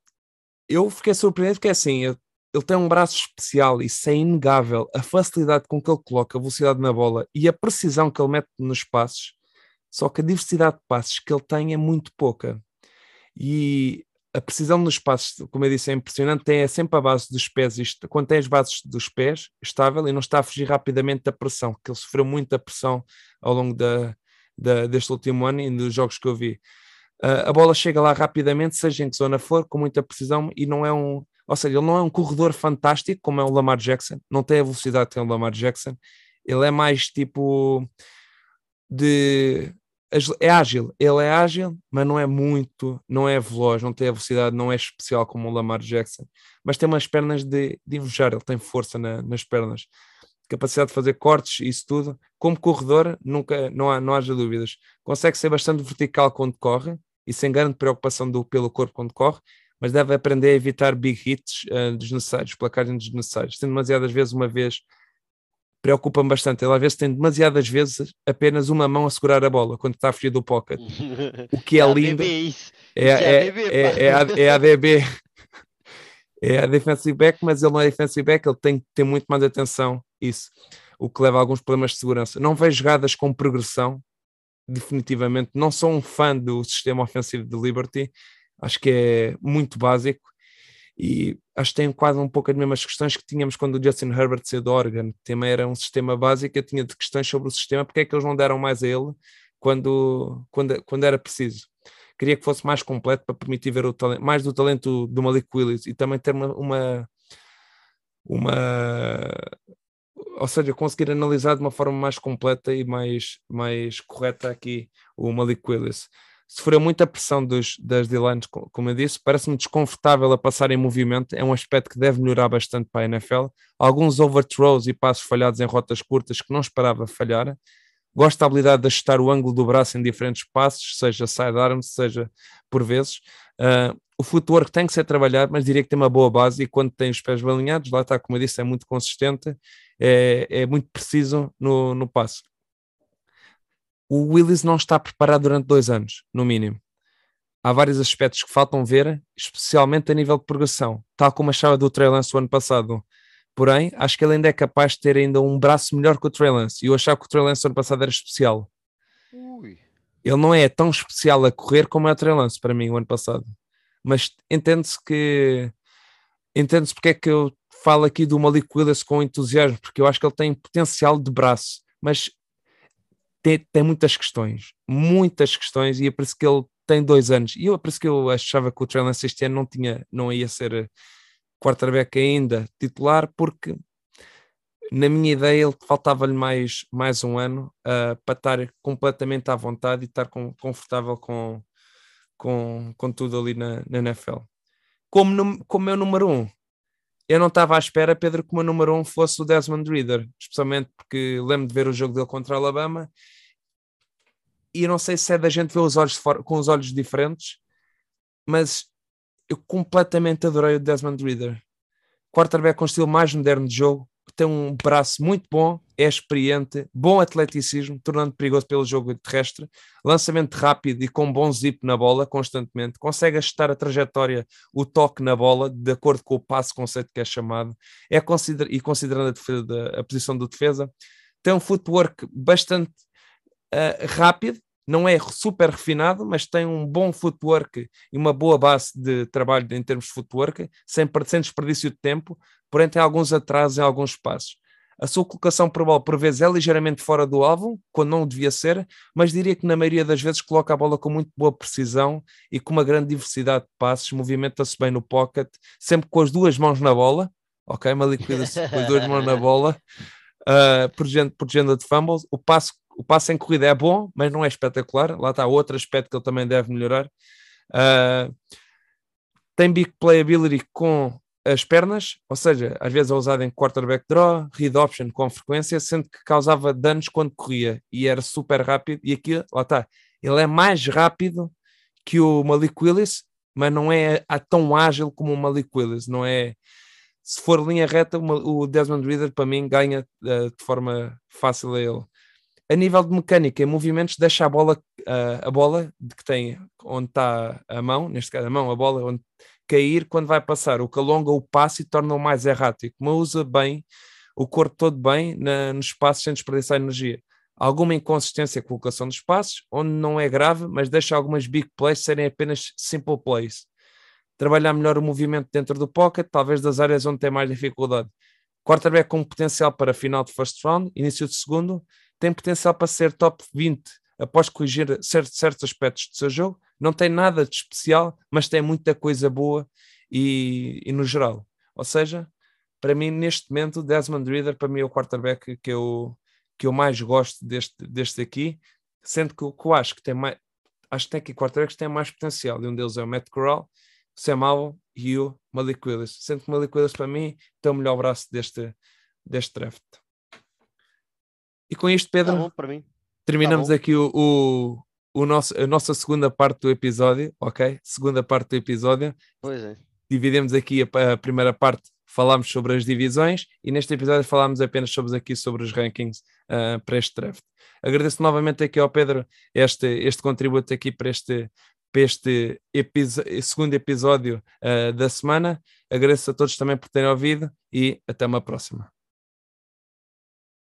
Eu fiquei surpreendido porque assim, eu ele tem um braço especial, isso é inegável. A facilidade com que ele coloca a velocidade na bola e a precisão que ele mete nos passos, só que a diversidade de passos que ele tem é muito pouca. E a precisão nos passos, como eu disse, é impressionante, tem é sempre a base dos pés. Quando tem as bases dos pés, estável e não está a fugir rapidamente da pressão, que ele sofreu muita pressão ao longo da, da, deste último ano e dos jogos que eu vi. Uh, a bola chega lá rapidamente, seja em que zona for, com muita precisão, e não é um, ou seja, ele não é um corredor fantástico como é o Lamar Jackson, não tem a velocidade que tem o Lamar Jackson, ele é mais tipo de é ágil, ele é ágil, mas não é muito, não é veloz, não tem a velocidade, não é especial como o Lamar Jackson, mas tem umas pernas de, de invejar, ele tem força na, nas pernas, capacidade de fazer cortes, isso tudo. Como corredor, nunca, não, há, não haja dúvidas. Consegue ser bastante vertical quando corre e sem grande preocupação do, pelo corpo quando corre, mas deve aprender a evitar big hits uh, desnecessários, placares desnecessários. Tem demasiadas vezes uma vez, preocupa-me bastante. Ele às vezes tem demasiadas vezes apenas uma mão a segurar a bola quando está a fugir do pocket. O que é, é lindo. É, é, é, é, a, é a DB. É a defensive back, mas ele não é defensive back, ele tem que ter muito mais atenção. Isso. O que leva a alguns problemas de segurança. Não vejo jogadas com progressão, definitivamente. Não sou um fã do sistema ofensivo de Liberty acho que é muito básico e acho que tem quase um pouco as mesmas questões que tínhamos quando o Justin Herbert saiu do Oregon. Também era um sistema básico, eu tinha de questões sobre o sistema, porque é que eles não deram mais a ele quando, quando, quando era preciso. Queria que fosse mais completo para permitir ver o talento, mais do talento do Malik Willis e também ter uma, uma, uma ou seja, conseguir analisar de uma forma mais completa e mais, mais correta aqui o Malik Willis sofreu muita pressão dos, das D-lines, como eu disse, parece-me desconfortável a passar em movimento, é um aspecto que deve melhorar bastante para a NFL. Alguns overthrows e passos falhados em rotas curtas que não esperava falhar. Gosto da habilidade de ajustar o ângulo do braço em diferentes passos, seja sidearm, seja por vezes. Uh, o footwork tem que ser trabalhado, mas diria que tem uma boa base e quando tem os pés bem alinhados, lá está, como eu disse, é muito consistente, é, é muito preciso no, no passo o Willis não está preparado durante dois anos, no mínimo. Há vários aspectos que faltam ver, especialmente a nível de progressão, tal como achava do Trey Lance o ano passado. Porém, acho que ele ainda é capaz de ter ainda um braço melhor que o Trey Lance. E eu achava que o Trey Lance o ano passado era especial. Ui. Ele não é tão especial a correr como é o Trey Lance para mim o ano passado. Mas entende-se que entende-se porque é que eu falo aqui do Malik Willis com entusiasmo, porque eu acho que ele tem potencial de braço, mas tem, tem muitas questões, muitas questões, e é por isso que ele tem dois anos. E eu, é isso que eu achava que o Trey Lance este ano não, tinha, não ia ser quarterback ainda titular, porque na minha ideia ele faltava-lhe mais, mais um ano uh, para estar completamente à vontade e estar com, confortável com, com, com tudo ali na, na NFL. Como, como meu número um, eu não estava à espera, Pedro, que o meu número um fosse o Desmond Reader, especialmente porque lembro de ver o jogo dele contra a Alabama e eu não sei se é da gente ver os olhos com os olhos diferentes, mas eu completamente adorei o Desmond Reader. Quarterback com um estilo mais moderno de jogo, tem um braço muito bom, é experiente, bom atleticismo, tornando perigoso pelo jogo terrestre, lançamento rápido e com bom zip na bola constantemente, consegue ajustar a trajetória, o toque na bola, de acordo com o passo conceito que é chamado, é consider e considerando a, defesa, a posição do defesa, tem um footwork bastante uh, rápido, não é super refinado, mas tem um bom footwork e uma boa base de trabalho em termos de footwork, sem, sem desperdício de tempo, porém tem alguns atrasos em alguns passos. A sua colocação por bola, por vezes, é ligeiramente fora do alvo, quando não devia ser, mas diria que na maioria das vezes coloca a bola com muito boa precisão e com uma grande diversidade de passos, movimenta-se bem no pocket, sempre com as duas mãos na bola, ok? Uma liquidez com as duas mãos na bola, uh, protegendo, protegendo de fumbles. O passo o passo em corrida é bom, mas não é espetacular. Lá está outro aspecto que ele também deve melhorar. Uh, tem big playability com as pernas, ou seja, às vezes é usado em quarterback draw, read option com frequência, sendo que causava danos quando corria e era super rápido. E aqui, lá está, ele é mais rápido que o Malik Willis, mas não é tão ágil como o Malik Willis, não é. Se for linha reta, o Desmond Reader para mim ganha uh, de forma fácil a ele a nível de mecânica e movimentos, deixa a bola, uh, a bola de que tem onde está a mão, neste caso a mão, a bola, onde cair quando vai passar, o que alonga o passo e torna-o mais errático, mas usa bem o corpo todo bem na, nos passos sem desperdiçar energia. Alguma inconsistência com a colocação dos passos, onde não é grave, mas deixa algumas big plays serem apenas simple plays. Trabalhar melhor o movimento dentro do pocket, talvez das áreas onde tem mais dificuldade. Quarterback com potencial para final de first round, início de segundo, tem potencial para ser top 20 após corrigir certos, certos aspectos do seu jogo. Não tem nada de especial, mas tem muita coisa boa e, e no geral. Ou seja, para mim, neste momento, Desmond Reader, para mim, é o quarterback que eu, que eu mais gosto deste, deste aqui, sendo que, que eu acho que tem mais. Acho que tem aqui quarterbacks que têm mais potencial, e um deles é o Matt Corral, o Sam Howell e o Malik Willis. Sendo que o Malik Willis, para mim, tem o melhor braço deste, deste draft. E com isto, Pedro, tá bom, terminamos tá aqui o, o, o, nosso, a nossa segunda parte do episódio, ok? Segunda parte do episódio. Pois é. Dividimos aqui a, a primeira parte, falámos sobre as divisões e neste episódio falámos apenas sobre aqui sobre os rankings uh, para este draft. Agradeço novamente aqui ao Pedro este, este contributo aqui para este, para este segundo episódio uh, da semana. Agradeço a todos também por terem ouvido e até uma próxima.